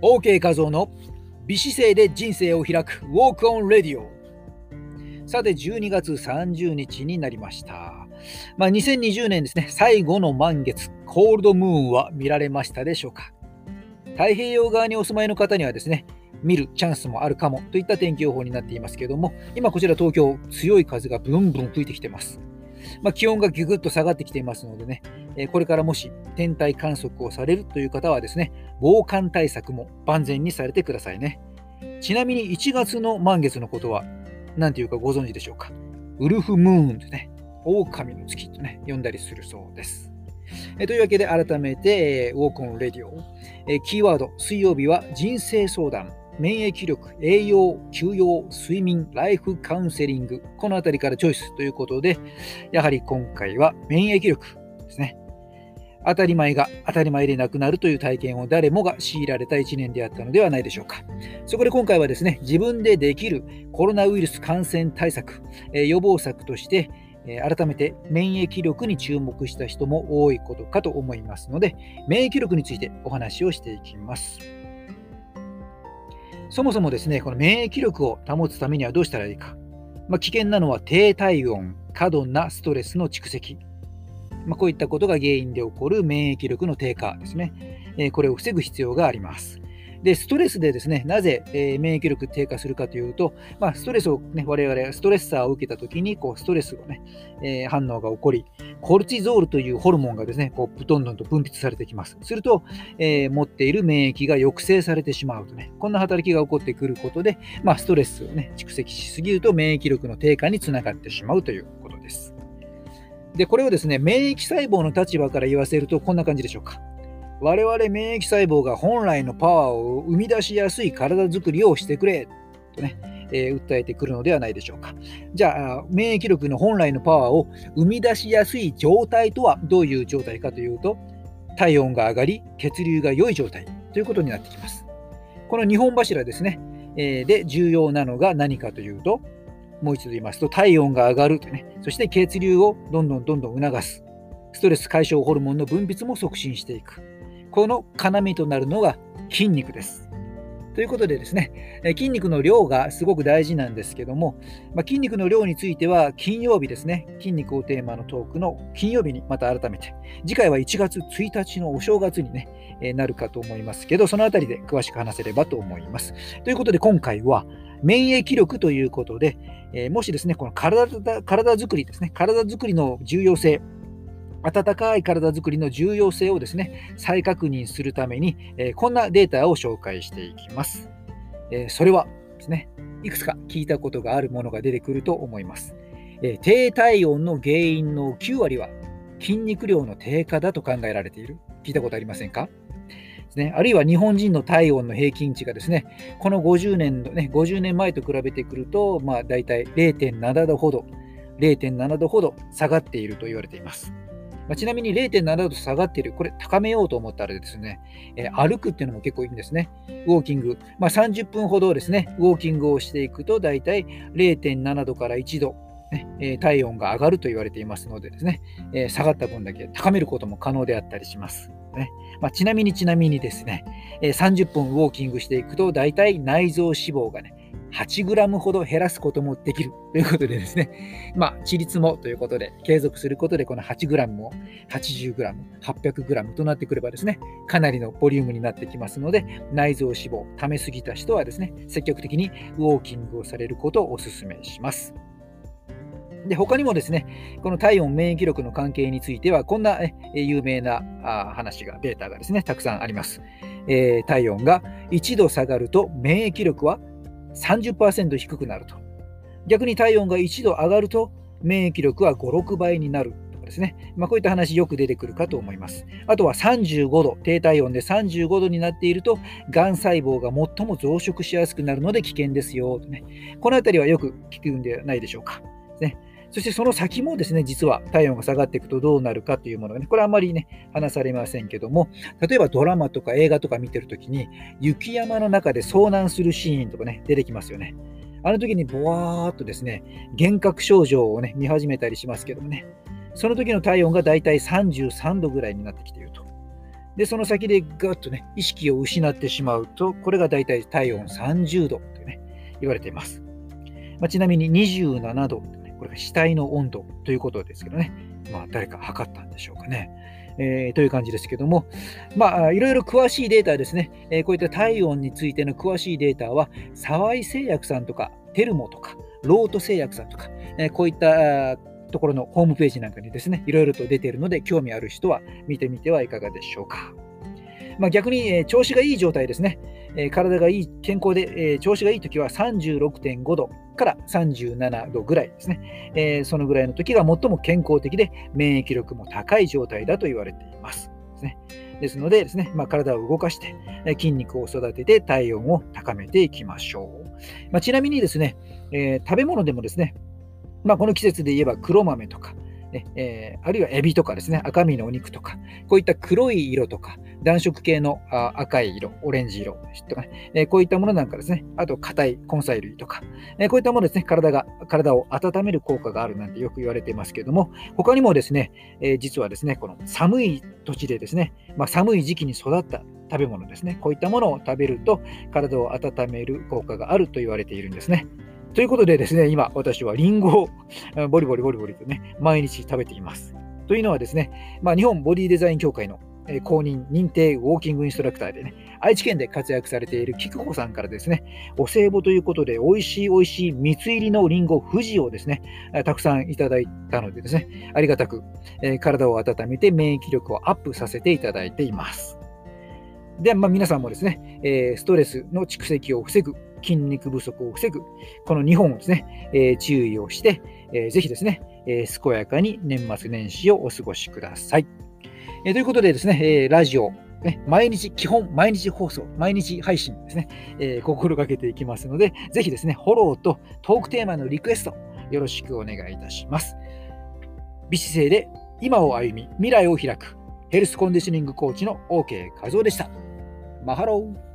OK 画像の美姿勢で人生を開く Walk on Radio さて12月30日になりました。まあ、2020年ですね。最後の満月コールドムーンは見られましたでしょうか。太平洋側にお住まいの方にはですね見るチャンスもあるかもといった天気予報になっていますけども今こちら東京強い風がブンブン吹いてきてます。まあ、気温がぐぐっと下がってきていますのでね、これからもし天体観測をされるという方はですね、防寒対策も万全にされてくださいね。ちなみに1月の満月のことは何ていうかご存知でしょうか？ウルフムーンでね、狼の月とね、呼んだりするそうです。えというわけで改めて、えウォークオンレディオ、えキーワード、水曜日は人生相談、免疫力、栄養、休養、睡眠、ライフカウンセリング、このあたりからチョイスということで、やはり今回は免疫力ですね。当たり前が当たり前でなくなるという体験を誰もが強いられた1年であったのではないでしょうか。そこで今回はですね、自分でできるコロナウイルス感染対策、え予防策として、え改めて免疫力に注目した人も多いことかと思いますので、免疫力についてお話をしていきます。そもそもですね、この免疫力を保つためにはどうしたらいいか。まあ、危険なのは低体温、過度なストレスの蓄積。まあ、こういったことが原因で起こる免疫力の低下ですね。えこれを防ぐ必要があります。で、ストレスでですね、なぜ、えー、免疫力低下するかというと、まあ、ストレスをね、我々、ストレッサーを受けたときに、こう、ストレスをね、えー、反応が起こり、コルチゾールというホルモンがですね、こう、どんどんと分泌されてきます。すると、えー、持っている免疫が抑制されてしまうとね、こんな働きが起こってくることで、まあ、ストレスをね、蓄積しすぎると免疫力の低下につながってしまうということです。で、これをですね、免疫細胞の立場から言わせると、こんな感じでしょうか。我々免疫細胞が本来のパワーを生み出しやすい体づくりをしてくれとね、えー、訴えてくるのではないでしょうか。じゃあ、免疫力の本来のパワーを生み出しやすい状態とはどういう状態かというと、体温が上がり、血流が良い状態ということになってきます。この2本柱ですね、え、で重要なのが何かというと、もう一度言いますと、体温が上がるとね、そして血流をどんどんどんどん促す。ストレス解消ホルモンの分泌も促進していく。この要となるのが筋肉です。ということでですね、筋肉の量がすごく大事なんですけども、まあ、筋肉の量については金曜日ですね、筋肉をテーマのトークの金曜日にまた改めて、次回は1月1日のお正月にね、なるかと思いますけど、そのあたりで詳しく話せればと思います。ということで今回は免疫力ということで、えもしですね、この体体づくりですね、体づくりの重要性、温かい体づくりの重要性をですね、再確認するために、えこんなデータを紹介していきます。えそれはですね、いくつか聞いたことがあるものが出てくると思います。え低体温の原因の9割は筋肉量の低下だと考えられている。聞いたことありませんか？ですね、あるいは日本人の体温の平均値がですね、この50年の、ね、50年前と比べてくると、まあ、大体0.7度ほど、0.7度ほど下がっていると言われています。まあ、ちなみに0.7度下がっている、これ高めようと思ったらですね、えー、歩くっていうのも結構いいんですね。ウォーキング。まあ、30分ほどですね、ウォーキングをしていくと、だいたい0.7度から1度、ね、体温が上がると言われていますのでですね、下がった分だけ高めることも可能であったりします。ねまあ、ちなみにちなみにですね、30分ウォーキングしていくと、だいたい内臓脂肪がね、8g ほど減らすこともできるということでですね、まあ、致率もということで、継続することで、この 8g も 80g、800g となってくればですね、かなりのボリュームになってきますので、内臓脂肪、溜めすぎた人はですね、積極的にウォーキングをされることをお勧めします。で他にもですね、この体温免疫力の関係については、こんな有名な話が、データがですね、たくさんあります。えー、体温が1度下がると免疫力は30%低くなると。逆に体温が1度上がると免疫力は5、6倍になるとかですね。まあ、こういった話よく出てくるかと思います。あとは35度、低体温で35度になっていると、がん細胞が最も増殖しやすくなるので危険ですよとね。このあたりはよく聞くんではないでしょうか。ね、そしてその先もですね、実は体温が下がっていくとどうなるかというものがね、これあんまりね、話されませんけども、例えばドラマとか映画とか見てるときに、雪山の中で遭難するシーンとかね、出てきますよね。あの時にボワーっとですね、幻覚症状をね、見始めたりしますけどもね、その時の体温がだいたい33度ぐらいになってきていると。で、その先でガッとね、意識を失ってしまうと、これが大体体温30度とね、言われています。まあ、ちなみに27度、これが死体の温度ということですけどね、まあ、誰か測ったんでしょうかね。えー、という感じですけども、まあ、いろいろ詳しいデータですね、えー、こういった体温についての詳しいデータは、沢井製薬さんとか、テルモとか、ロート製薬さんとか、えー、こういったところのホームページなんかにですね、いろいろと出ているので、興味ある人は見てみてはいかがでしょうか。まあ、逆に、えー、調子がいい状態ですね、えー、体がいい、健康で、えー、調子がいいときは36.5度から37度ぐらいですね、え、そのぐらいの時が最も健康的で免疫力も高い状態だと言われています。ですね、ですのでですね、まあ、体を動かして筋肉を育てて体温を高めていきましょう。まあ、ちなみにですね、え、食べ物でもですね、まあ、この季節で言えば黒豆とか、ねえー、あるいはエビとかですね、赤身のお肉とか、こういった黒い色とか、暖色系の赤い色、オレンジ色とかね、えー、こういったものなんかですね、あと硬い根菜類とか、えー、こういったものですね、体が、体を温める効果があるなんてよく言われていますけれども、他にもですね、え、実はですね、この寒い土地でですね、まあ、寒い時期に育った食べ物ですね、こういったものを食べると体を温める効果があると言われているんですね。ということでですね、今私はリンゴをボリボリボリボリとね、毎日食べています。というのはですね、まあ、日本ボディデザイン協会の公認認定ウォーキングインストラクターでね、愛知県で活躍されている菊子さんからですね、お歳暮ということで、美味しい美味しい蜜入りのリンゴ富士をですね、たくさんいただいたのでですね、ありがたく、え体を温めて免疫力をアップさせていただいています。で、まあ、皆さんもですね、えストレスの蓄積を防ぐ筋肉不足を防ぐ、この2本をですね、えー、注意をして、えー、ぜひですね、えー、健やかに年末年始をお過ごしください。えということでですね、えラジオ、ね、毎日、基本、毎日放送、毎日配信ですね、え心がけていきますので、ぜひですね、フォローとトークテーマのリクエスト、よろしくお願いいたします。美姿勢で今を歩み、未来を開く、ヘルスコンディショニングコーチの OK 和夫でした。マハロー